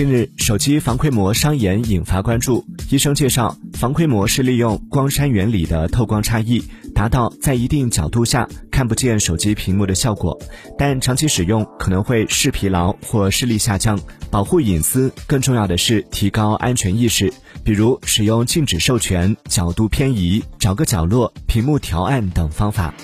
近日，手机防窥膜伤眼引发关注。医生介绍，防窥膜是利用光栅原理的透光差异，达到在一定角度下看不见手机屏幕的效果。但长期使用可能会视疲劳或视力下降。保护隐私更重要的是提高安全意识，比如使用禁止授权、角度偏移、找个角落、屏幕调暗等方法。